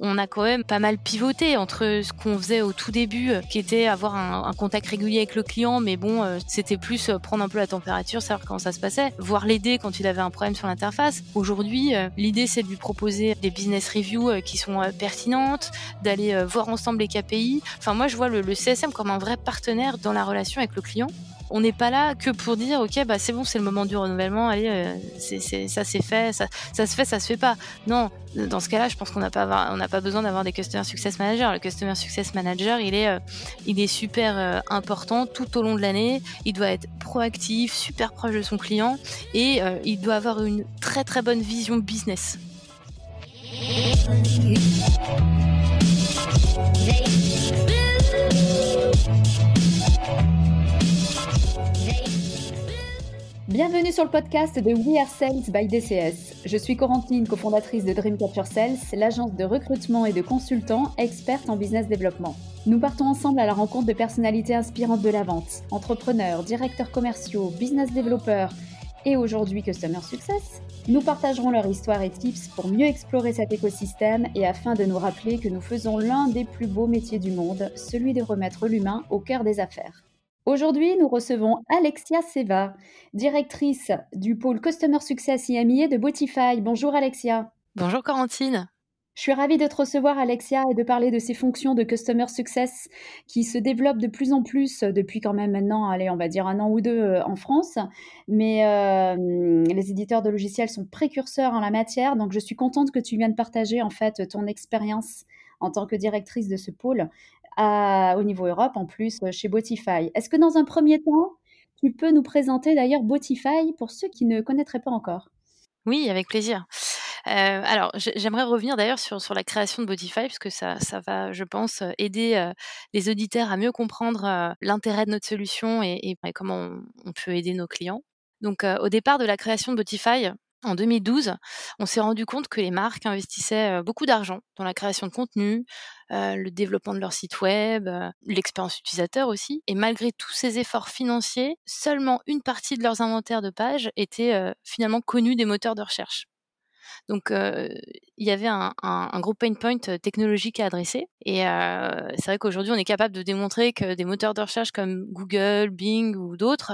on a quand même pas mal pivoté entre ce qu'on faisait au tout début, qui était avoir un, contact régulier avec le client, mais bon, c'était plus prendre un peu la température, savoir comment ça se passait, voire l'aider quand il avait un problème sur l'interface. Aujourd'hui, l'idée c'est de lui proposer des business reviews qui sont pertinentes, d'aller voir ensemble les KPI. Enfin, moi, je vois le CSM comme un vrai partenaire dans la relation avec le client on n'est pas là que pour dire ok bah c'est bon c'est le moment du renouvellement allez euh, c'est, ça c'est fait ça, ça se fait ça se fait pas. Non dans ce cas-là je pense qu'on n'a pas on n'a pas besoin d'avoir des customer success managers. Le customer success manager il est euh, il est super euh, important tout au long de l'année. Il doit être proactif super proche de son client et il doit avoir une très très bonne vision business Bienvenue sur le podcast de We Are Sales by DCS. Je suis Corentine, cofondatrice de Dream Capture Sales, l'agence de recrutement et de consultants experte en business développement. Nous partons ensemble à la rencontre de personnalités inspirantes de la vente, entrepreneurs, directeurs commerciaux, business développeurs et aujourd'hui Customer Success. Nous partagerons leur histoire et tips pour mieux explorer cet écosystème et afin de nous rappeler que nous faisons l'un des plus beaux métiers du monde, celui de remettre l'humain au cœur des affaires. Aujourd'hui, nous recevons Alexia Seva, directrice du pôle Customer Success IMIA de Botify. Bonjour Alexia. Bonjour Corentine. Je suis ravie de te recevoir Alexia et de parler de ces fonctions de Customer Success qui se développent de plus en plus depuis quand même maintenant, allez, on va dire un an ou deux euh, en France. Mais euh, les éditeurs de logiciels sont précurseurs en la matière, donc je suis contente que tu viennes partager en fait ton expérience en tant que directrice de ce pôle au niveau Europe en plus euh, chez Botify. Est-ce que dans un premier temps, tu peux nous présenter d'ailleurs Botify pour ceux qui ne connaîtraient pas encore? Oui, avec plaisir. Euh, alors, j'aimerais revenir d'ailleurs sur, sur la création de Botify, parce que ça, ça va, je pense, aider euh, les auditeurs à mieux comprendre l'intérêt de notre solution et, comment on, on, peut aider nos clients. Donc, au départ de la création de Botify, en 2012, on s'est rendu compte que les marques investissaient beaucoup d'argent dans la création de contenu, le développement de leur site web, l'expérience utilisateur aussi. Et malgré tous ces efforts financiers, seulement une partie de leurs inventaires de pages était finalement connue des moteurs de recherche. Donc, il y avait un, gros pain point technologique à adresser. Et c'est vrai qu'aujourd'hui, on est capable de démontrer que des moteurs de recherche comme Google, Bing ou d'autres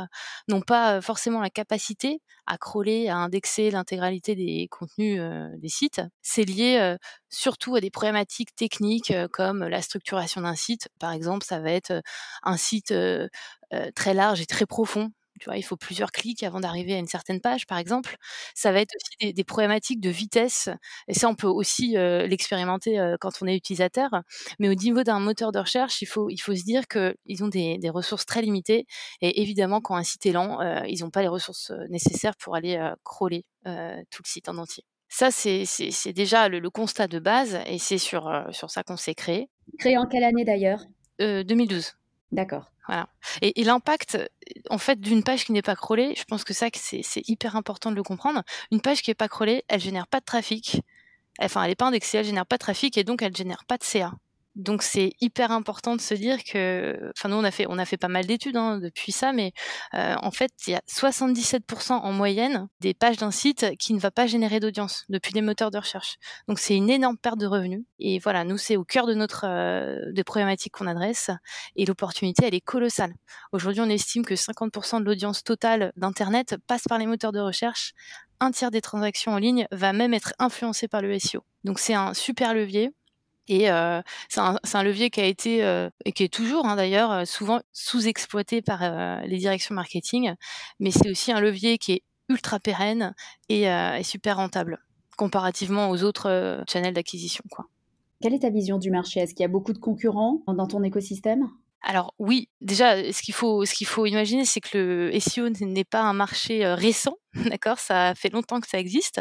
n'ont pas forcément la capacité à crawler, à indexer l'intégralité des contenus des sites. C'est lié surtout à des problématiques techniques comme la structuration d'un site. Par exemple, ça va être un site très large et très profond tu vois, il faut plusieurs clics avant d'arriver à une certaine page, par exemple. Ça va être aussi des, problématiques de vitesse. Et ça, on peut aussi l'expérimenter quand on est utilisateur. Mais au niveau d'un moteur de recherche, il faut, il faut se dire qu'ils ont des, ressources très limitées. Et évidemment, quand un site est lent, ils n'ont pas les ressources nécessaires pour aller crawler tout le site en entier. Ça, c'est déjà le, constat de base et c'est sur, sur ça qu'on s'est créé. Créé en quelle année d'ailleurs? 2012. D'accord. Voilà. Et, l'impact, en fait, d'une page qui n'est pas crawlée, je pense que ça, c'est hyper important de le comprendre. Une page qui n'est pas crawlée, elle génère pas de trafic. Enfin, elle n'est pas indexée, elle génère pas de trafic et donc elle génère pas de CA. Donc c'est hyper important de se dire que, enfin nous on a fait on a fait pas mal d'études hein, depuis ça, mais euh, en fait il y a 77% en moyenne des pages d'un site qui ne va pas générer d'audience depuis les moteurs de recherche. Donc c'est une énorme perte de revenus. Et voilà, nous c'est au cœur de notre euh, des problématiques qu'on adresse et l'opportunité elle est colossale. Aujourd'hui on estime que 50% de l'audience totale d'internet passe par les moteurs de recherche. Un tiers des transactions en ligne va même être influencé par le SEO. Donc c'est un super levier. Et c'est un, levier qui a été, et qui est toujours hein, d'ailleurs, souvent sous-exploité par les directions marketing, mais c'est aussi un levier qui est ultra pérenne et, super rentable, comparativement aux autres channels d'acquisition. Quelle est ta vision du marché? Est-ce qu'il y a beaucoup de concurrents dans ton écosystème? Alors oui, déjà, ce qu'il faut, imaginer, c'est que le SEO n'est pas un marché récent, d'accord Ça fait longtemps que ça existe,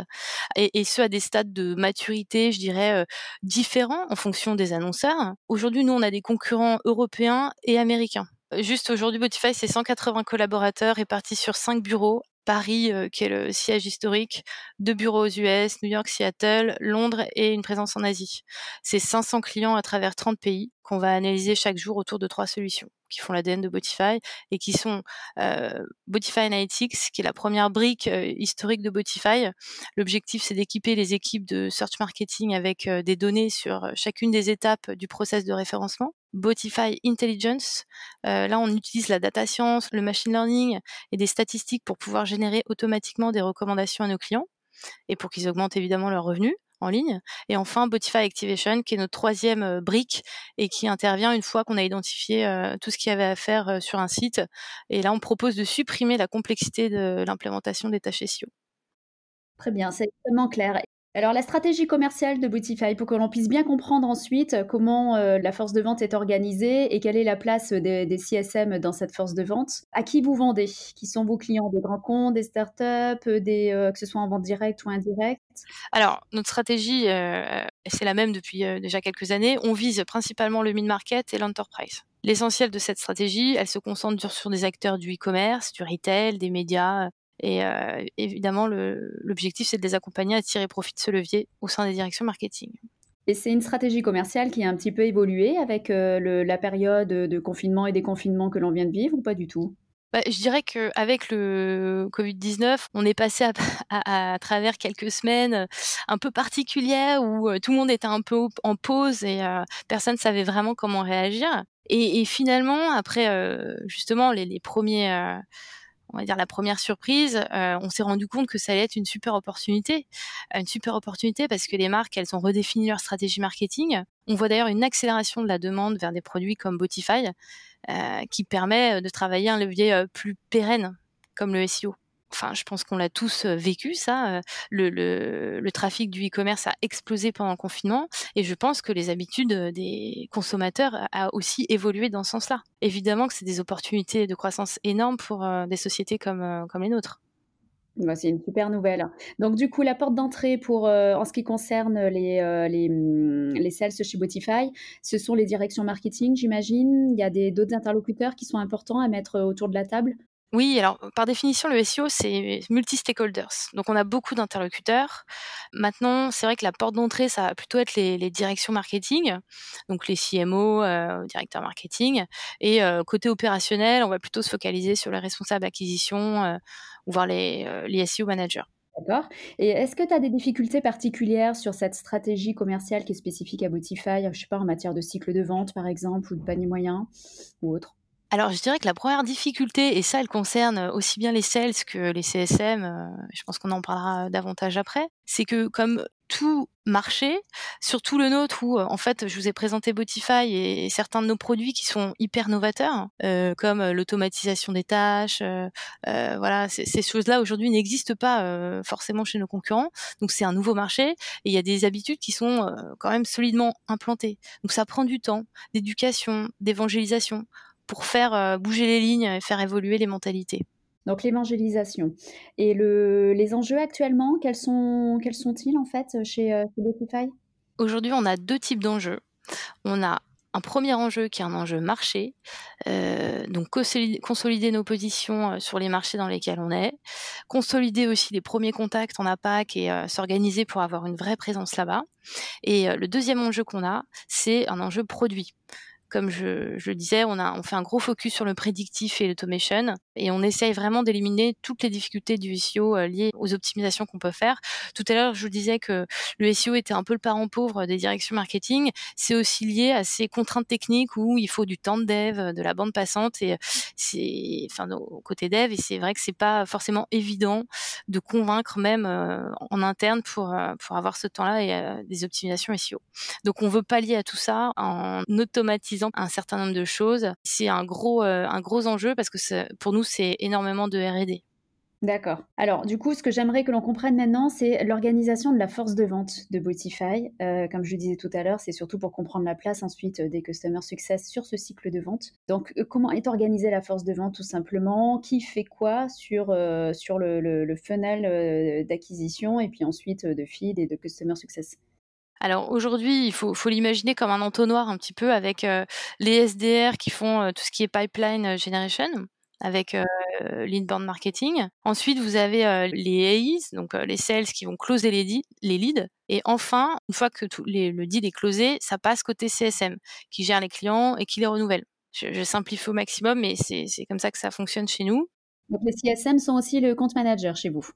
et, ce à des stades de maturité, je dirais, différents en fonction des annonceurs. Aujourd'hui, nous, on a des concurrents européens et américains. Juste aujourd'hui, Botify, c'est 180 collaborateurs répartis sur 5 bureaux Paris, qui est le siège historique, deux bureaux aux US, New York, Seattle, Londres et une présence en Asie. C'est 500 clients à travers 30 pays qu'on va analyser chaque jour autour de trois solutions qui font l'ADN de Botify et qui sont Botify Analytics, qui est la première brique historique de Botify. L'objectif, c'est d'équiper les équipes de search marketing avec des données sur chacune des étapes du process de référencement. Botify Intelligence. là, on utilise la data science, le machine learning et des statistiques pour pouvoir générer automatiquement des recommandations à nos clients et pour qu'ils augmentent évidemment leurs revenus en ligne. Et enfin, Botify Activation, qui est notre troisième brique et qui intervient une fois qu'on a identifié tout ce qu'il y avait à faire sur un site. Et là, on propose de supprimer la complexité de l'implémentation des tâches SEO. Très bien, c'est extrêmement clair. Alors la stratégie commerciale de Bootify, pour que l'on puisse bien comprendre ensuite comment la force de vente est organisée et quelle est la place des, CSM dans cette force de vente. À qui vous vendez Qui sont vos clients Des grands comptes, des startups, des, que ce soit en vente directe ou indirecte? Alors notre stratégie, c'est la même depuis déjà quelques années. On vise principalement le mid-market et l'enterprise. L'essentiel de cette stratégie, elle se concentre sur des acteurs du e-commerce, du retail, des médias, et évidemment, l'objectif, c'est de les accompagner à tirer profit de ce levier au sein des directions marketing. Et c'est une stratégie commerciale qui a un petit peu évolué avec la période de confinement et déconfinement que l'on vient de vivre ou pas du tout? Bah, je dirais qu'avec le Covid-19, on est passé à, travers quelques semaines un peu particulières où tout le monde était un peu en pause et personne ne savait vraiment comment réagir. Et, finalement, après justement les, les premiers on va dire la première surprise, euh, on s'est rendu compte que ça allait être une super opportunité, une super opportunité parce que les marques elles ont redéfini leur stratégie marketing. On voit d'ailleurs une accélération de la demande vers des produits comme Botify, euh, qui permet de travailler un levier euh, plus pérenne comme le SEO enfin, je pense qu'on l'a tous vécu, ça. Le, trafic du e-commerce a explosé pendant le confinement et je pense que les habitudes des consommateurs a aussi évolué dans ce sens-là. Évidemment que c'est des opportunités de croissance énormes pour des sociétés comme, les nôtres. Bah, c'est une super nouvelle. Donc, du coup, la porte d'entrée pour, en ce qui concerne mmh, les, sales chez Botify, ce sont les directions marketing, j'imagine. Il y a d'autres interlocuteurs qui sont importants à mettre autour de la table? Oui, alors par définition, le SEO, c'est multi-stakeholders. Donc on a beaucoup d'interlocuteurs. Maintenant, c'est vrai que la porte d'entrée, ça va plutôt être les, directions marketing, donc les CMO, euh, directeurs marketing. Et euh, côté opérationnel, on va plutôt se focaliser sur les responsables d'acquisition euh, ou voir les, les SEO managers. D'accord. Et est-ce que tu as des difficultés particulières sur cette stratégie commerciale qui est spécifique à Botify, je sais pas, en matière de cycle de vente, par exemple, ou de panier moyen, ou autre? Alors, je dirais que la première difficulté, et ça, elle concerne aussi bien les sales que les CSM, euh, je pense qu'on en parlera davantage après, c'est que comme tout marché, surtout le nôtre où en fait je vous ai présenté Botify et, certains de nos produits qui sont hyper novateurs, euh, comme l'automatisation des tâches, euh, voilà, ces choses-là aujourd'hui n'existent pas forcément chez nos concurrents. Donc c'est un nouveau marché et il y a des habitudes qui sont quand même solidement implantées. Donc ça prend du temps, d'éducation, d'évangélisation pour faire euh, bouger les lignes et faire évoluer les mentalités. Donc l'évangélisation. Et le, les enjeux actuellement, quels sont quels sont-ils en fait chez, euh, chez Aujourd'hui, on a deux types d'enjeux. On a un premier enjeu qui est un enjeu marché, euh, donc consolider, nos positions sur les marchés dans lesquels on est, consolider aussi les premiers contacts en APAC et s'organiser pour avoir une vraie présence là-bas. Et le deuxième enjeu qu'on a, c'est un enjeu produit comme je, je, disais, on, fait un gros focus sur le prédictif et l'automation et on essaye vraiment d'éliminer toutes les difficultés du SEO euh, liées aux optimisations qu'on peut faire. Tout à l'heure, je vous disais que le SEO était un peu le parent pauvre des directions marketing. C'est aussi lié à ces contraintes techniques où il faut du temps de dev, de la bande passante et c'est, au côté dev. Et c'est vrai que c'est pas forcément évident de convaincre même euh, en interne euh, pour avoir ce temps-là et des optimisations SEO. Donc, on veut pallier à tout ça en automatisant un certain nombre de choses. C'est un gros, euh, un gros enjeu parce que pour nous, c'est énormément de R&D. D'accord. Alors, du coup, ce que j'aimerais que l'on comprenne maintenant, c'est l'organisation de la force de vente de Botify. Euh, comme je le disais tout à l'heure, c'est surtout pour comprendre la place ensuite des Customer Success sur ce cycle de vente. Donc, euh, comment est organisée la force de vente tout simplement? Qui fait quoi sur, sur le, le funnel d'acquisition et puis ensuite de feed et de Customer Success? Alors aujourd'hui, il faut, l'imaginer comme un entonnoir un petit peu avec euh, les SDR qui font euh, tout ce qui est pipeline euh, generation avec l'inbound marketing. Ensuite, vous avez les AIs, donc les sales qui vont closer les, les leads. Et enfin, une fois que tout le deal est closé, ça passe côté CSM qui gère les clients et qui les renouvelle je, je simplifie au maximum, mais c'est comme ça que ça fonctionne chez nous. Donc les CSM sont aussi le compte manager chez vous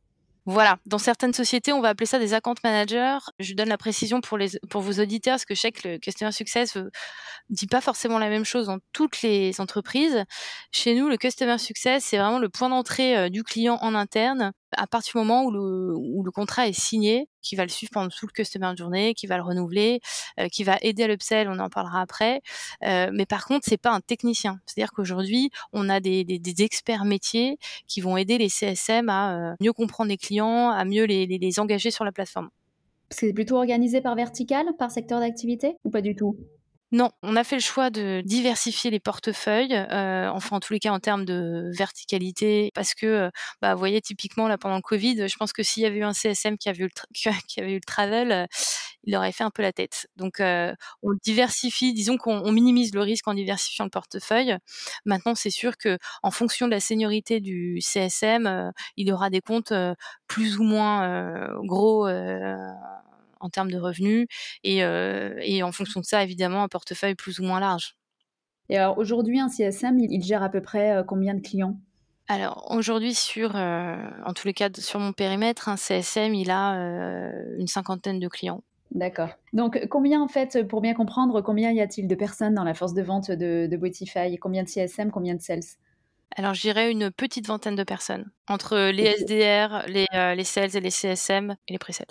voilà, dans certaines sociétés, on va appeler ça des account managers. Je donne la précision pour, les, pour vos auditeurs, parce que je sais que le Customer Success dit pas forcément la même chose dans toutes les entreprises. Chez nous, le Customer Success, c'est vraiment le point d'entrée euh, du client en interne à partir du moment où le, où le contrat est signé, qui va le suivre pendant tout le customer journée, qui va le renouveler, euh, qui va aider à l'upsell, on en parlera après. Euh, mais par contre, c'est pas un technicien. C'est-à-dire qu'aujourd'hui, on a des, des, des, experts métiers qui vont aider les CSM à euh, mieux comprendre les clients, à mieux les, les, les engager sur la plateforme. C'est plutôt organisé par vertical, par secteur d'activité ou pas du tout? Non, on a fait le choix de diversifier les portefeuilles, euh, enfin en tous les cas en termes de verticalité, parce que, euh, bah, vous voyez typiquement là pendant le Covid, je pense que s'il y avait eu un CSM qui avait eu le, qui avait eu le travel, euh, il aurait fait un peu la tête. Donc on diversifie, disons qu'on minimise le risque en diversifiant le portefeuille. Maintenant c'est sûr que en fonction de la seniorité du CSM, il aura des comptes plus ou moins gros en termes de revenus et, euh, et en fonction de ça, évidemment, un portefeuille plus ou moins large. Et alors aujourd'hui, un CSM, il, gère à peu près euh, combien de clients? Alors aujourd'hui sur, euh, en tous les cas sur mon périmètre, un CSM il a euh, une cinquantaine de clients. D'accord. Donc combien en fait, pour bien comprendre, combien y a-t-il de personnes dans la force de vente de, de Botify? Combien de CSM, combien de sales? Alors, je dirais une petite vingtaine de personnes, entre les SDR, les, euh, les sales et les CSM et les presets.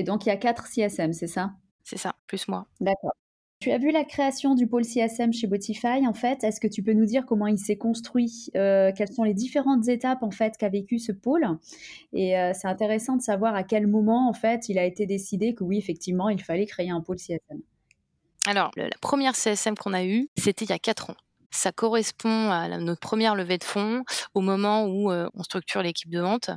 Et donc, il y a quatre CSM, c'est ça? C'est ça, plus moi. D'accord. Tu as vu la création du pôle CSM chez Botify, en fait? Est-ce que tu peux nous dire comment il s'est construit euh, Quelles sont les différentes étapes, en fait, qu'a vécu ce pôle? Et euh, c'est intéressant de savoir à quel moment, en fait, il a été décidé que oui, effectivement, il fallait créer un pôle CSM. Alors, la première CSM qu'on a eue, c'était il y a quatre ans ça correspond à notre première levée de fonds au moment où euh, on structure l'équipe de vente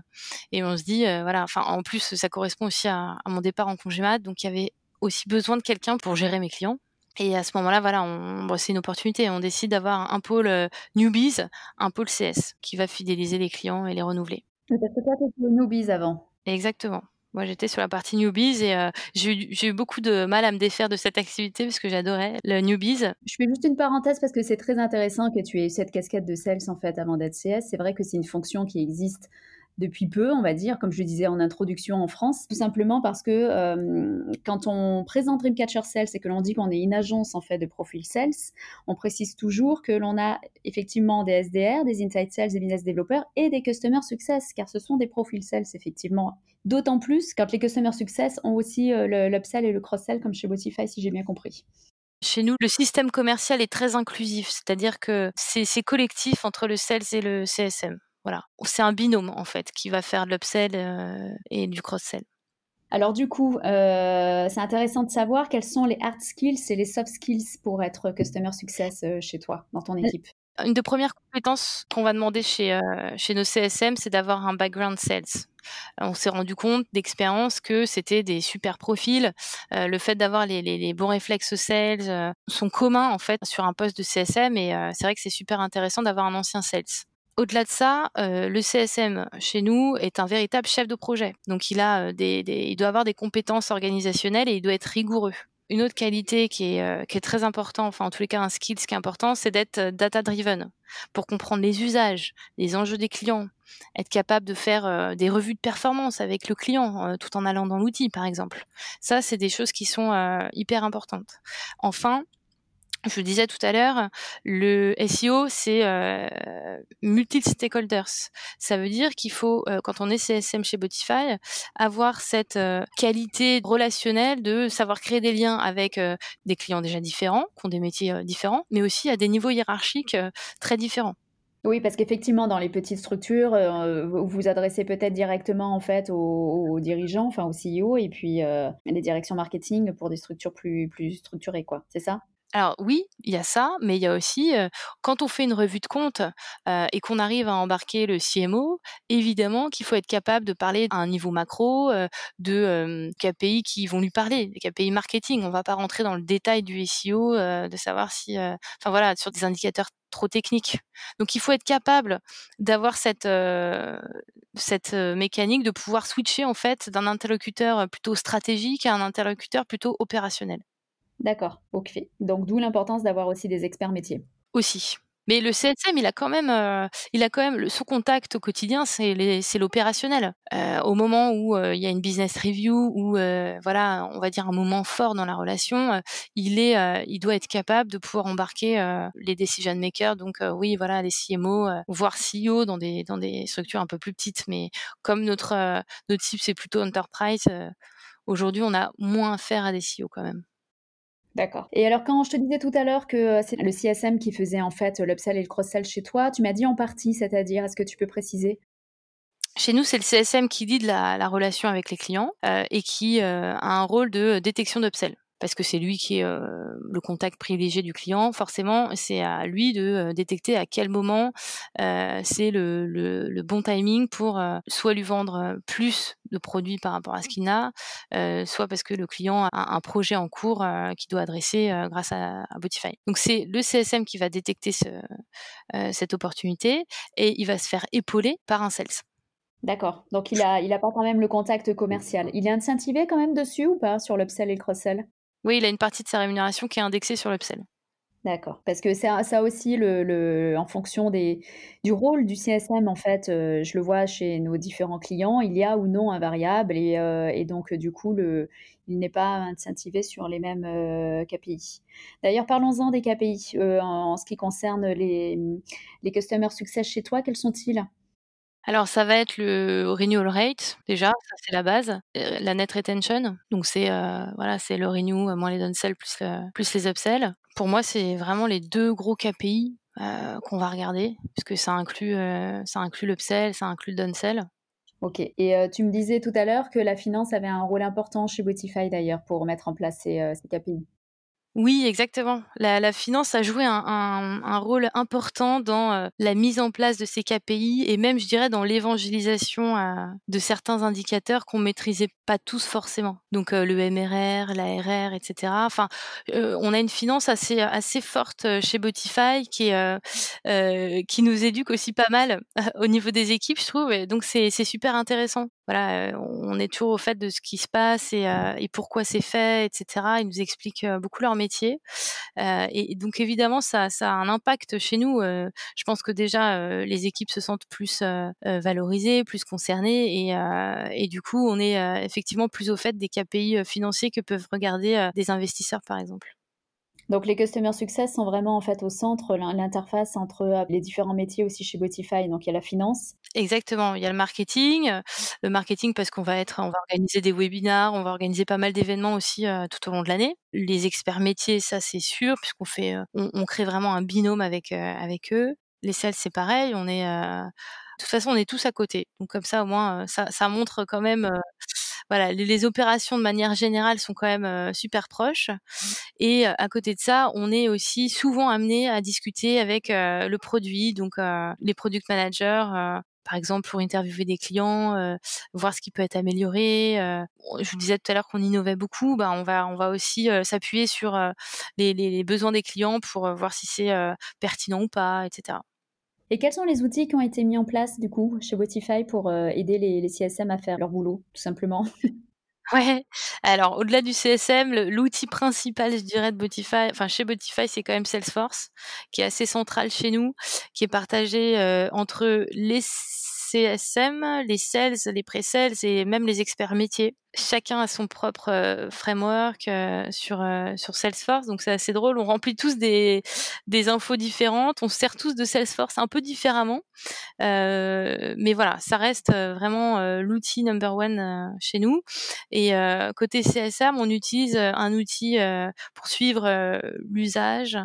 et on se dit euh, voilà enfin en plus ça correspond aussi à, à, mon départ en congé mat donc il y avait aussi besoin de quelqu'un pour gérer mes clients. Et à ce moment-là voilà on bon, c'est une opportunité on décide d'avoir un pôle euh, newbies un pôle CS qui va fidéliser les clients et les renouveler. Parce que toi tu newbies avant. Exactement moi, j'étais sur la partie newbies et euh, j'ai eu, beaucoup de mal à me défaire de cette activité parce que j'adorais le newbies. Je fais juste une parenthèse parce que c'est très intéressant que tu aies cette casquette de sales en fait avant d'être CS. C'est vrai que c'est une fonction qui existe depuis peu, on va dire, comme je le disais en introduction en France, tout simplement parce que euh, quand on présente Dreamcatcher Sales et que l'on dit qu'on est une agence en fait de profil sales, on précise toujours que l'on a effectivement des SDR, des Inside Sales, des Business Developers et des Customer Success, car ce sont des profils sales effectivement. D'autant plus quand les Customer Success ont aussi euh, l'upsell et le cross-sell comme chez Botify, si j'ai bien compris. Chez nous, le système commercial est très inclusif, c'est-à-dire que c'est collectif entre le sales et le CSM. Voilà, c'est un binôme en fait qui va faire de l'upsell euh, et du cross-sell. Alors du coup, euh, c'est intéressant de savoir quels sont les hard skills et les soft skills pour être customer success euh, chez toi, dans ton équipe. Une des premières compétences qu'on va demander chez, euh, chez nos CSM, c'est d'avoir un background sales. On s'est rendu compte d'expérience que c'était des super profils. Euh, le fait d'avoir les, les, les, bons réflexes sales sont communs en fait sur un poste de CSM et c'est vrai que c'est super intéressant d'avoir un ancien sales. Au-delà de ça, euh, le CSM chez nous est un véritable chef de projet. Donc il a des, des, il doit avoir des compétences organisationnelles et il doit être rigoureux. Une autre qualité qui est, euh, très importante, enfin en tous les cas un skill qui est important, c'est d'être data driven pour comprendre les usages, les enjeux des clients, être capable de faire euh, des revues de performance avec le client euh, tout en allant dans l'outil par exemple. Ça, c'est des choses qui sont hyper importantes. Enfin, je disais tout à l'heure, le SEO, c'est euh, multi-stakeholders. Ça veut dire qu'il faut, euh, quand on est CSM chez Botify, avoir cette euh, qualité relationnelle de savoir créer des liens avec euh, des clients déjà différents, qui ont des métiers euh, différents, mais aussi à des niveaux hiérarchiques euh, très différents. Oui, parce qu'effectivement, dans les petites structures, euh, vous vous adressez peut-être directement en fait aux, aux, dirigeants, enfin aux CEO, et puis euh, les directions marketing pour des structures plus, plus structurées, quoi. C'est ça? Alors oui, il y a ça, mais il y a aussi quand on fait une revue de compte et qu'on arrive à embarquer le CMO, évidemment qu'il faut être capable de parler à un niveau macro de KPI qui vont lui parler, des KPI marketing. On va pas rentrer dans le détail du SEO, de savoir si, enfin voilà, sur des indicateurs trop techniques. Donc il faut être capable d'avoir cette cette mécanique de pouvoir switcher en fait d'un interlocuteur plutôt stratégique à un interlocuteur plutôt opérationnel. D'accord, ok. Donc d'où l'importance d'avoir aussi des experts métiers. Aussi. Mais le CSM, il a quand même, heu, il a quand même le son contact au quotidien, c'est l'opérationnel. Heu, au moment où, heu, il y a une business review heu, voilà, on va dire un moment fort dans la relation, il est, il doit être capable de pouvoir embarquer, les decision makers donc, oui, voilà, les CMO, voire CEO dans des structures un peu plus petites. Mais comme notre, notre cible, c'est plutôt enterprise, aujourd'hui, on a moins affaire à des CEO quand même. D'accord. Et alors quand je te disais tout à l'heure que, c'est le CSM qui faisait en fait l'upsell et le cross-sell chez toi, tu m'as dit en partie, c'est-à-dire? Est-ce que tu peux préciser? Chez nous, c'est le CSM qui lead la la relation avec les clients, heu, et qui, a un rôle de détection d'upsell. Parce que c'est lui qui est, heu, le contact privilégié du client. Forcément, c'est à lui de, heu, détecter à quel moment, heu, c'est le bon timing pour, soit lui vendre, plus de produits par rapport à ce qu'il n'a, soit parce que le client a un projet en cours, qu'il doit adresser, grâce à Botify. Donc c'est le CSM qui va détecter cette opportunité et il va se faire épauler par un sales. D'accord, donc il a il pas quand même le contact commercial. Il est incentivé quand même dessus ou pas, sur l'upsell et le cross-sell? Oui, il a une partie de sa rémunération qui est indexée sur l'upsell. D'accord, parce que ça ça aussi le le en fonction des du rôle du CSM en fait, heu, je le vois chez nos différents clients, il y a ou non un variable et heu et donc du coup le il n'est pas incentivé sur les mêmes, heu, KPI. D'ailleurs parlons-en des KPI, heu, en ce qui concerne les, les customer success chez toi, quels sont-ils? Alors ça va être le renewal rate déjà, ça c'est la base, heu, la net retention, donc c'est, heu, voilà, c'est le renew moins les downsell plus, plus les upsells. Pour moi, c'est vraiment les 2 gros KPI, qu'on va regarder puisque ça inclut, inclut l'upsell, ça inclut le downsell. OK et tu me disais tout à l'heure que la finance avait un rôle important chez Botify d'ailleurs pour mettre en place ces, ces KPI? Oui, exactement. La la finance a joué un un un rôle important dans, heu, la mise en place de ces KPI et même je dirais dans l'évangélisation, heu, de certains indicateurs qu'on maîtrisait pas tous forcément. Donc, heu, le MRR, l'ARR et cetera. Enfin, on a une finance assez, assez forte, chez Botify qui qui nous éduque aussi pas mal au niveau des équipes, je trouve et donc c'est super intéressant. Voilà, on est toujours au fait de ce qui se passe et pourquoi c'est fait et cetera. Ils nous expliquent, beaucoup leur métier, et donc évidemment ça a un impact chez nous, je pense que déjà, les équipes se sentent plus, valorisées, plus concernées et et du coup on est, effectivement plus au fait des KPI, financiers que peuvent regarder, des investisseurs par exemple. Donc les customer success sont vraiment en fait au centre, l'in l'interface entre, les différents métiers aussi chez Botify, donc il y a la finance. Exactement, il y a le marketing, le marketing parce qu'on va être on va organiser des webinars, on va organiser pas mal d'événements aussi, heu, tout au long de l'année. Les experts métiers, ça c'est sûr puisqu'on fait, on on crée vraiment un binôme avec, heu, avec eux. Les sales, c'est pareil, on est, de toute façon on est tous à côté. Donc comme ça au moins, ça ça montre quand même, voilà, les les opérations de manière générale sont quand même, super proches et à côté de ça, on est aussi souvent amenés à discuter avec, le produit, donc les product managers, par exemple pour interviewer des clients, heu, voir ce qui peut être amélioré. On je vous disais tout à l'heure qu'on innovait beaucoup, bah, on va aussi, heu, s'appuyer sur, les besoins des clients pour, voir si c'est, pertinent ou pas et cetera. Et quels sont les outils qui ont été mis en place du coup chez Botify pour, aider les CSM à faire leur boulot, tout simplement? Ouais, alors au-delà du CSM, l'outil principal, je dirais, de Botify, enfin chez Botify, c'est quand même Salesforce, qui est assez central chez nous, qui est partagé, heu, entre les CSM, les sales, les pré-sales et même les experts métiers. Chacun a son propre, heu, framework, sur, heu, sur Salesforce, donc c'est assez drôle. On remplit tous des infos différentes, on se sert tous de Salesforce un peu différemment, mais voilà, ça reste, vraiment, l'outil number one, chez nous et côté CSM, on utilise, un outil, pour suivre, l'usage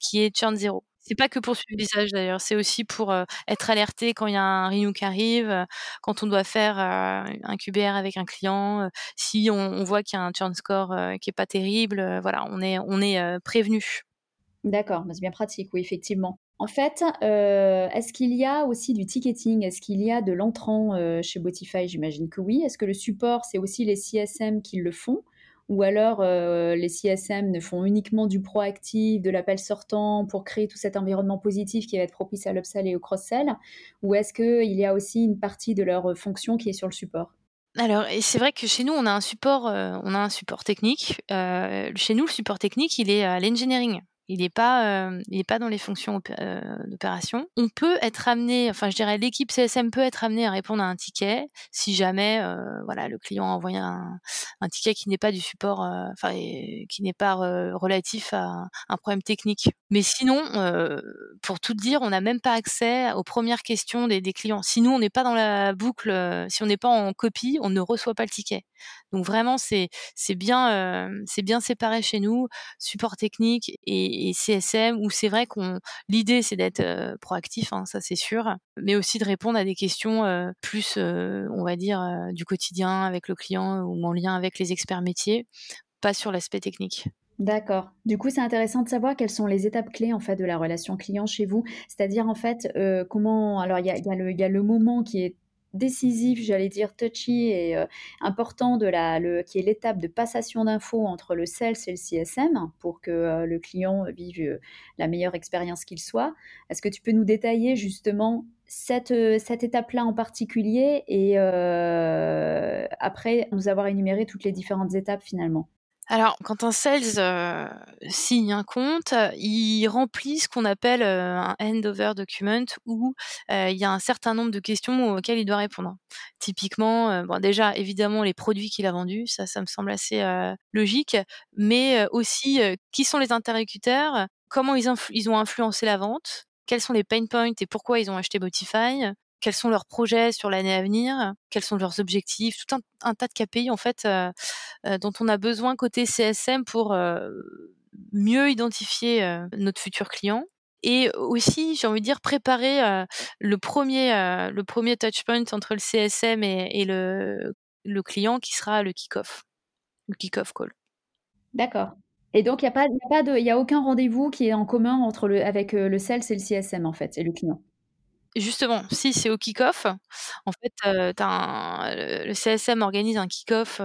qui est Churn Zero. C'est pas que pour suivre l'usage d'ailleurs, c'est aussi pour, être alerté quand il y a un renew qui arrive, quand on doit faire, un QBR avec un client, si on voit qu'il y a un churn score, qui est pas terrible, voilà, on est on est, heu, prévenus. D'accord, bah, c'est bien pratique, oui, effectivement. En fait, est-ce qu'il y a aussi du ticketing? Est-ce qu'il y a de l'entrant, chez Botify? J'imagine que oui. Est-ce que le support, c'est aussi les CSM qui le font? Ou alors, heu, les CSM ne font uniquement du proactif, de l'appel sortant pour créer tout cet environnement positif qui va être propice à l'upsell et au cross-sell? Ou est-ce qu'il y a aussi une partie de leur, heu, fonction qui est sur le support? Alors c'est vrai que chez nous, on a un support, heu, on a un support technique. Chez nous, le support technique, il est à l'engineering. Il n'est pas, euh, pas dans les fonctions euh, d'opération. On peut être amené, enfin je dirais l'équipe CSM peut être amenée à répondre à un ticket si jamais euh, voilà le client a envoyé un, un ticket qui n'est pas du support, enfin qui n'est pas relatif à un problème technique. Mais sinon, pour tout dire, on n'a même pas accès aux premières questions des, clients. Si nous on n'est pas dans la boucle, si on n'est pas en copie, on ne reçoit pas le ticket. Donc vraiment c'est c'est bien séparé chez nous, support technique et CSM où c'est vrai qu'on l'idée c'est d'être euh, proactif, hein, ça c'est sûr, mais aussi de répondre à des questions euh, plus, euh, on va dire, du quotidien avec le client ou en lien avec les experts métiers, pas sur l'aspect technique. D'accord. Du coup, c'est intéressant de savoir quelles sont les étapes clés en fait de la relation client chez vous. C'est-à-dire en fait comment. Alors il y a, le moment qui est décisif, j'allais dire touchy et euh, important de la, qui est l'étape de passation d'infos entre le sales et le CSM pour que euh, le client vive euh, la meilleure expérience qu'il soit. Est-ce que tu peux nous détailler justement cette, cette étape-là en particulier et après nous avoir énuméré toutes les différentes étapes finalement? Alors, quand un sales euh, signe un compte, il remplit ce qu'on appelle euh, un handover document où euh, il y a un certain nombre de questions auxquelles il doit répondre. Typiquement, bon, déjà, évidemment, les produits qu'il a vendus, ça, ça me semble assez logique, mais aussi qui sont les interlocuteurs, comment ils, ils ont influencé la vente, quels sont les pain points et pourquoi ils ont acheté Botify, quels sont leurs projets sur l'année à venir, quels sont leurs objectifs, tout un, tas de KPI en fait euh, euh, dont on a besoin côté CSM pour euh, mieux identifier notre futur client. Et aussi, j'ai envie de dire, préparer le premier le premier touchpoint entre le CSM et, le, client qui sera le kick-off, le kick-off call. D'accord. Et donc, il n'y a, pas, a, y a aucun rendez-vous qui est en commun entre le, avec le sales et le CSM, en fait, et le client? Justement, si c'est au kick-off, en fait, le CSM organise un kick-off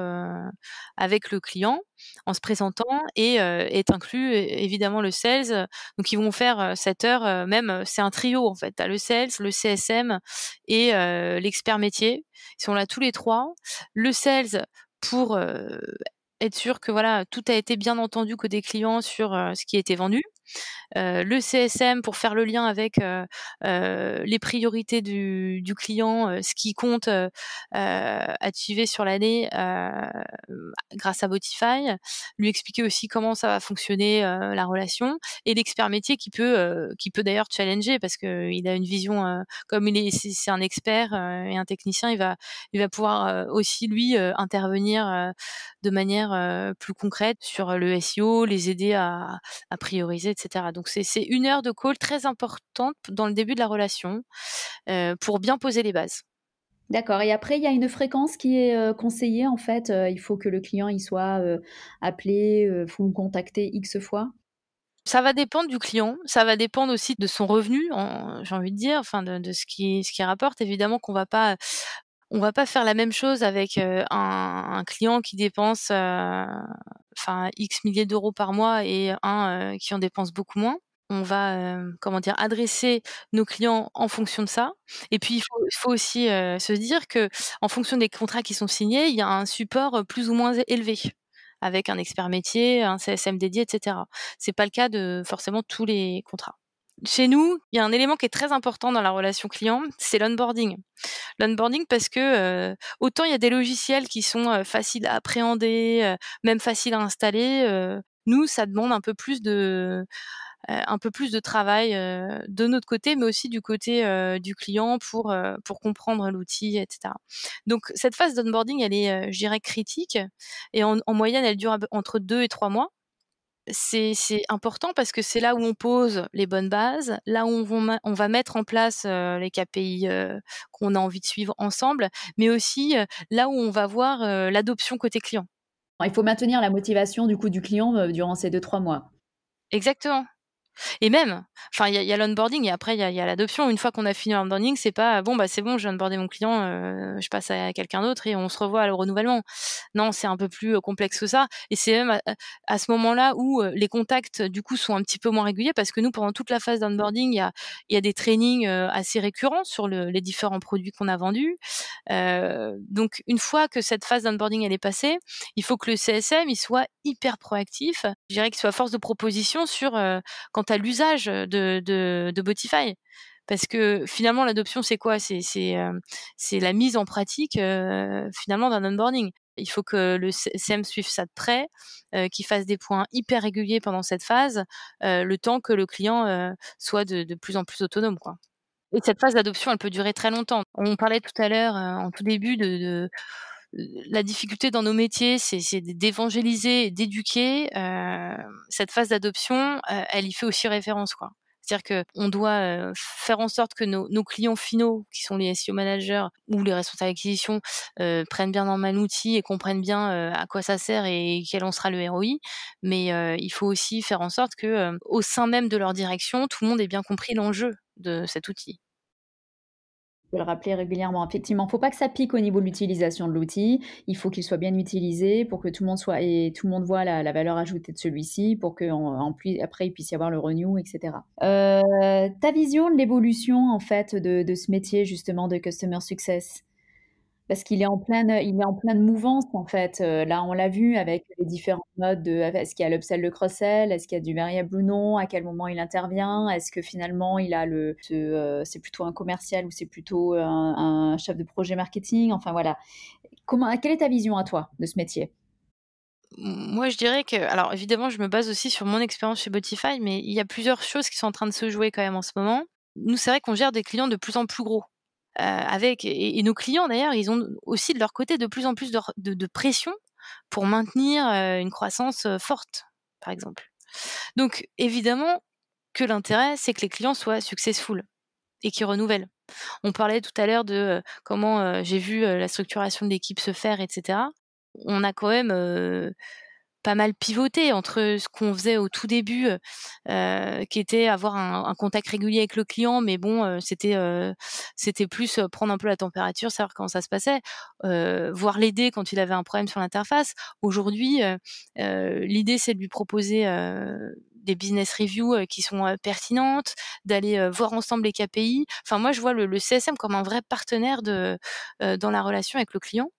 avec le client en se présentant et est inclus évidemment le sales. Donc ils vont faire cette heure, même c'est un trio en fait. Tu as le sales, le CSM et l'expert métier. Ils sont là tous les trois. Le sales pour être sûr que voilà tout a été bien entendu côté client sur ce qui a été vendu. Le CSM pour faire le lien avec les priorités du, client, ce qui compte suivre sur l'année grâce à Botify, lui expliquer aussi comment ça va fonctionner la relation. Et l'expert métier qui peut qui peut d'ailleurs challenger parce que il a une vision comme il est c'est un expert et un technicien, il va il va pouvoir aussi lui intervenir de manière plus concrète sur le SEO, les aider à, à prioriser, donc c'est une heure de call très importante dans le début de la relation euh, pour bien poser les bases. D'accord. Et après, il y a une fréquence qui est euh, conseillée en fait. Euh, il faut que le client il soit appelé, faut contacter x fois? Ça va dépendre du client, ça va dépendre aussi de son revenu, j'ai envie de dire, enfin de, ce qui ce qui rapporte. Évidemment qu'on va pas on va pas faire la même chose avec un, un, client qui dépense enfin X milliers d'euros par mois et un qui en dépense beaucoup moins. On va, comment dire, adresser nos clients en fonction de ça. Et puis il faut, il faut aussi se dire que en fonction des contrats qui sont signés, il y a un support plus ou moins élevé avec un expert métier, un CSM dédié, etc. C'est pas le cas de forcément tous les contrats. Chez nous, il y a un élément qui est très important dans la relation client, c'est l'onboarding. L'onboarding parce que euh, autant il y a des logiciels qui sont euh, faciles à appréhender, euh, même faciles à installer, nous ça demande un peu plus de un peu plus de travail de notre côté, mais aussi du côté du client pour pour comprendre l'outil, etc. Donc cette phase d'onboarding, elle est, je dirais, critique et en moyenne, elle dure entre deux et trois mois c'est important parce que c'est là où on pose les bonnes bases, là où on va, mettre en place les KPI qu'on a envie de suivre ensemble, mais aussi là où on va voir l'adoption côté client. Il faut maintenir la motivation du coup du client durant ces deux trois mois. Exactement. Et même, enfin, il y a, l'onboarding et après il y a, l'adoption. Une fois qu'on a fini l'onboarding, c'est pas bon, bah c'est bon, j'ai onboardé mon client, euh, je passe à quelqu'un d'autre et on se revoit le renouvellement. Non, c'est un peu plus euh, complexe que ça. Et c'est même à, à ce moment-là où euh, les contacts du coup sont un petit peu moins réguliers parce que nous, pendant toute la phase d'onboarding, il y a, des trainings assez récurrents sur le, les différents produits qu'on a vendus. Euh, donc une fois que cette phase d'onboarding elle est passée, il faut que le CSM il soit hyper proactif. Je dirais qu'il soit force de proposition sur euh, quant l'usage de, Botify. Parce que finalement, l'adoption, c'est quoi? C'est euh, la mise en pratique euh, finalement d'un onboarding. Il faut que le CM suive ça de près, euh, qu'il fasse des points hyper réguliers pendant cette phase, le temps que le client soit de, plus en plus autonome. Quoi. Et cette phase d'adoption, elle peut durer très longtemps. On parlait tout à l'heure, en tout début, de la difficulté dans nos métiers, c'est d'évangéliser d'éduquer. Euh, cette phase d'adoption, euh, elle y fait aussi référence, quoi. C'est-à-dire qu'on doit euh, faire en sorte que nos, nos, clients finaux, qui sont les SEO managers ou les responsables d'acquisition, euh, prennent bien en main l'outil et comprennent bien euh, à quoi ça sert et quel en sera le ROI. Mais euh, il faut aussi faire en sorte que, euh, au sein même de leur direction, tout le monde ait bien compris l'enjeu de cet outil le rappeler régulièrement. Effectivement, il ne faut pas que ça pique au niveau de l'utilisation de l'outil. Il faut qu'il soit bien utilisé pour que tout le monde soit et tout le monde voit la, valeur ajoutée de celui-ci, pour que en, en après il puisse y avoir le renew, etc. Euh, ta vision de l'évolution en fait de, de, ce métier justement de customer success? Parce qu'il est en pleine, il est en pleine mouvance en fait. Euh, là, on l'a vu avec les différents modes de est-ce qu'il y a l'upsell, le cross-sell, est-ce qu'il y a du variable ou non, à quel moment il intervient, est-ce que finalement il a le, euh, c'est plutôt un commercial ou c'est plutôt un, un, chef de projet marketing. Enfin voilà. Comment, quelle est ta vision à toi de ce métier? Moi, je dirais que, alors évidemment, je me base aussi sur mon expérience chez Botify, mais il y a plusieurs choses qui sont en train de se jouer quand même en ce moment. Nous, c'est vrai qu'on gère des clients de plus en plus gros. Euh, avec et, nos clients d'ailleurs, ils ont aussi de leur côté de plus en plus de, de, pression pour maintenir euh, une croissance euh, forte, par exemple. Donc évidemment que l'intérêt, c'est que les clients soient successful et qu'ils renouvellent. On parlait tout à l'heure de comment j'ai vu la structuration de l'équipe se faire, etc. On a quand même pas mal pivoté entre ce qu'on faisait au tout début, euh, qui était avoir un, un, contact régulier avec le client, mais bon, euh, c'était euh, c'était plus prendre un peu la température, savoir comment ça se passait, voir l'aider quand il avait un problème sur l'interface. Aujourd'hui, l'idée c'est de lui proposer des business reviews qui sont pertinentes, d'aller voir ensemble les KPI. Enfin, moi, je vois le, le CSM comme un vrai partenaire de dans la relation avec le client.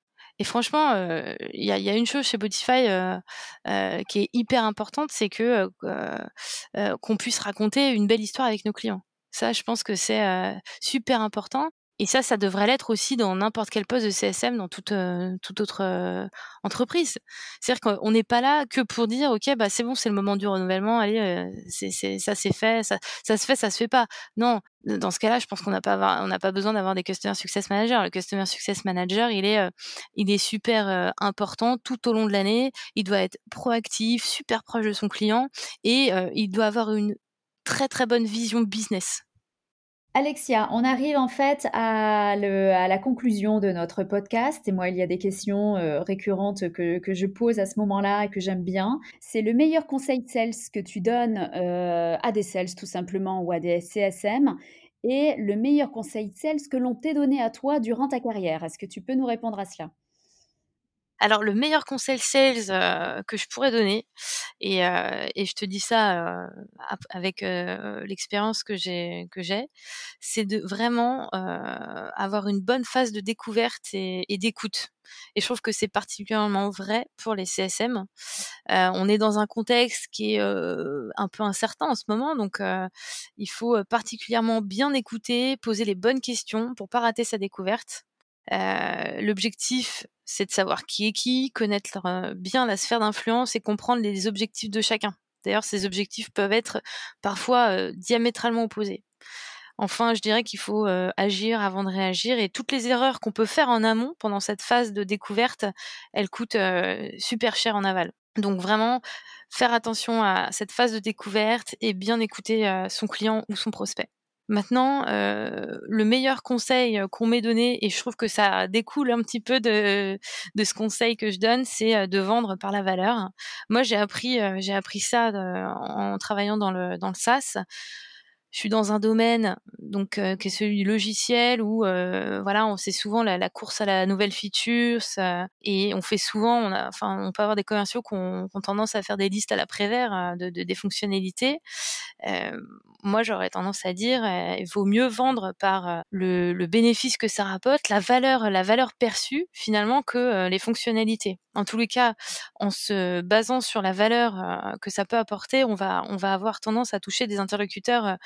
Et franchement, il euh, y, a, une chose chez Botify euh, euh, qui est hyper importante, c'est que qu'on puisse raconter une belle histoire avec nos clients. Ça, je pense que c'est super important. Et ça, ça devrait l'être aussi dans n'importe quel poste de CSM dans toute, euh, toute autre euh, entreprise. C'est-à-dire qu'on n'est pas là que pour dire, OK, bah, c'est bon, c'est le moment du renouvellement, allez, euh, c'est, ça c'est fait, ça, se fait, ça se fait pas. Non, dans ce cas-là, je pense qu'on n'a pas, pas besoin d'avoir des Customer Success Managers. Le Customer Success Manager, il est, il est super important tout au long de l'année. Il doit être proactif, super proche de son client et il doit avoir une très, très bonne vision business Alexia, on arrive en fait à, la conclusion de notre podcast. Et moi, il y a des questions euh, récurrentes que, que, je pose à ce moment-là et que j'aime bien. C'est le meilleur conseil sales que tu donnes euh, à des sales tout simplement ou à des CSM et le meilleur conseil sales que l'on t'ait donné à toi durant ta carrière? Est-ce que tu peux nous répondre à cela? Alors le meilleur conseil sales euh, que je pourrais donner, et, euh, et, je te dis ça euh, avec euh, l'expérience que j'ai, que j'ai, c'est de vraiment euh, avoir une bonne phase de découverte et, et d'écoute. Et je trouve que c'est particulièrement vrai pour les CSM. Euh, on est dans un contexte qui est un peu incertain en ce moment, donc il faut particulièrement bien écouter, poser les bonnes questions pour pas rater sa découverte. L'objectif, c'est de savoir qui est qui, connaître bien la sphère d'influence et comprendre les objectifs de chacun. D'ailleurs, ces objectifs peuvent être parfois diamétralement opposés. Enfin, je dirais qu'il faut agir avant de réagir et toutes les erreurs qu'on peut faire en amont pendant cette phase de découverte, elles coûtent super cher en aval. Donc vraiment, faire attention à cette phase de découverte et bien écouter son client ou son prospect. Maintenant, le meilleur conseil qu'on m'ait donné, et je trouve que ça découle un petit peu de, de ce conseil que je donne, c'est de vendre par la valeur. Moi, j'ai appris, j'ai appris ça en travaillant dans le, dans le SaaS je suis dans un domaine donc euh, qui est celui du logiciel où euh, voilà on sait souvent la, la, course à la nouvelle feature et on fait souvent on a, enfin on peut avoir des commerciaux qui ont, tendance à faire des listes à la prévère euh, de, de, des fonctionnalités. Euh, moi j'aurais tendance à dire il vaut mieux vendre par le, le, bénéfice que ça rapporte la valeur la valeur perçue finalement que les fonctionnalités. En tous les cas en se basant sur la valeur que ça peut apporter on va on va avoir tendance à toucher des interlocuteurs euh,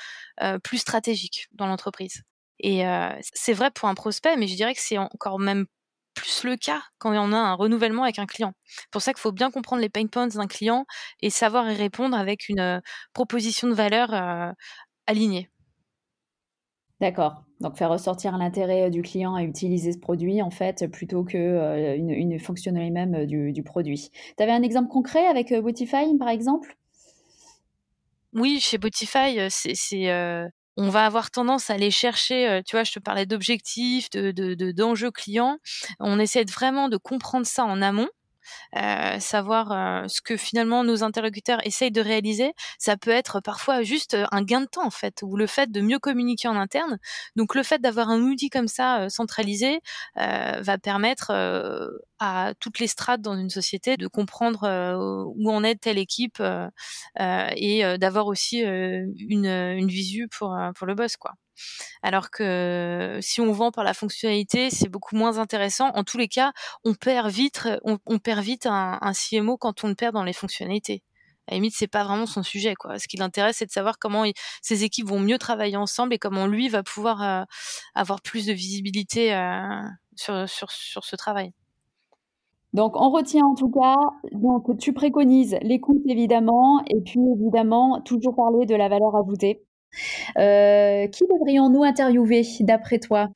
plus stratégique dans l'entreprise. Et euh, c'est vrai pour un prospect, mais je dirais que c'est encore même plus le cas quand on a un renouvellement avec un client. C'est pour ça qu'il faut bien comprendre les pain points d'un client et savoir y répondre avec une euh, proposition de valeur alignée. D'accord. Donc faire ressortir l'intérêt du client à utiliser ce produit en fait plutôt que une, fonctionnalité même du, produit. Tu avais un exemple concret avec Botify par exemple? Oui, chez Botify, c'est, on va avoir tendance à aller chercher, tu vois, je te parlais d'objectifs, de, de, d'enjeux clients. On essaie vraiment de comprendre ça en amont euh, savoir euh, ce que finalement nos interlocuteurs essayent de réaliser, ça peut être parfois juste un gain de temps en fait, ou le fait de mieux communiquer en interne. Donc le fait d'avoir un outil comme ça euh, centralisé va permettre à toutes les strates dans une société de comprendre où en est telle équipe et d'avoir aussi une, une visu pour, pour le boss quoi. Alors que si on vend par la fonctionnalité, c'est beaucoup moins intéressant. En tous les cas, on perd vite, on, perd vite un, CMO quand on le perd dans les fonctionnalités. À la limite, c'est pas vraiment son sujet, quoi. Ce qui l'intéresse, c'est de savoir comment ces équipes vont mieux travailler ensemble et comment lui va pouvoir euh, avoir plus de visibilité euh, sur, sur, ce travail. Donc, on retient en tout cas, donc tu préconises l'écoute évidemment, et puis évidemment, toujours parler de la valeur ajoutée. Euh, qui devrions-nous interviewer d'après toi?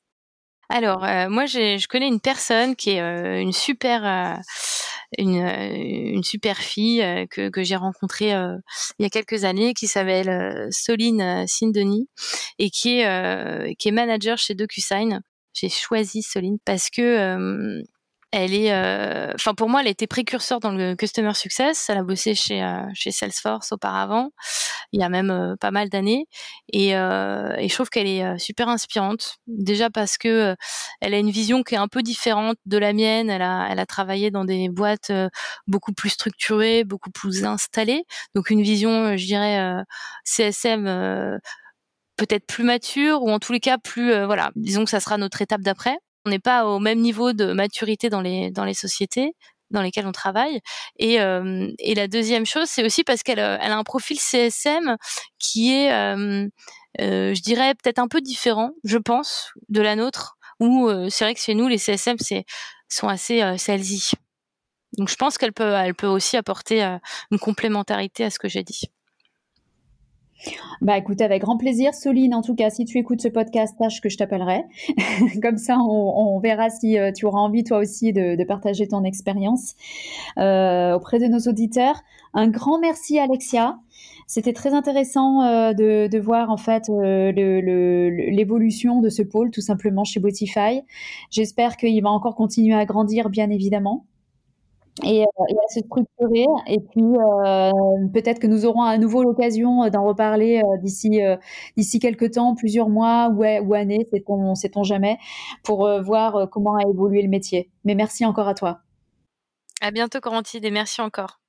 Alors, euh, moi, je connais une personne qui est euh, une super... Une, super fille que, j'ai rencontrée il y a quelques années qui s'appelle Soline Sindoni et qui est manager chez DocuSign. J'ai choisi Soline parce que elle est, euh, enfin pour moi, elle était précurseur dans le customer success. Elle a bossé chez euh, chez Salesforce auparavant, il y a même euh, pas mal d'années, et, et, je trouve qu'elle est super inspirante. Déjà parce que elle a une vision qui est un peu différente de la mienne. Elle a elle a travaillé dans des boîtes beaucoup plus structurées, beaucoup plus installées, donc une vision, je dirais, CSM peut-être plus mature ou en tous les cas plus, voilà, disons que ça sera notre étape d'après on n'est pas au même niveau de maturité dans les dans les sociétés dans lesquelles on travaille. Et, euh, et la deuxième chose, c'est aussi parce qu'elle euh, elle a un profil CSM qui est, euh, je dirais, peut-être un peu différent, je pense, de la nôtre, où c'est vrai que chez nous, les CSM sont assez salesy. Donc je pense qu'elle peut, elle peut aussi apporter une complémentarité à ce que j'ai dit. Bah écoute, avec grand plaisir. Soline, en tout cas, si tu écoutes ce podcast, sache que je t'appellerai. Comme ça, on, verra si euh, tu auras envie toi aussi de, partager ton expérience euh, auprès de nos auditeurs. Un grand merci Alexia. C'était très intéressant euh, de, voir en fait l'évolution de ce pôle tout simplement chez Botify. J'espère qu'il va encore continuer à grandir bien évidemment et, euh, et, à se structurer. Et puis, euh, peut-être que nous aurons à nouveau l'occasion d'en reparler euh, d'ici d'ici quelques temps, plusieurs mois ou, ou années, sait-on sait-on jamais, pour voir comment a évolué le métier. Mais merci encore à toi. À bientôt, Corentine, et merci encore.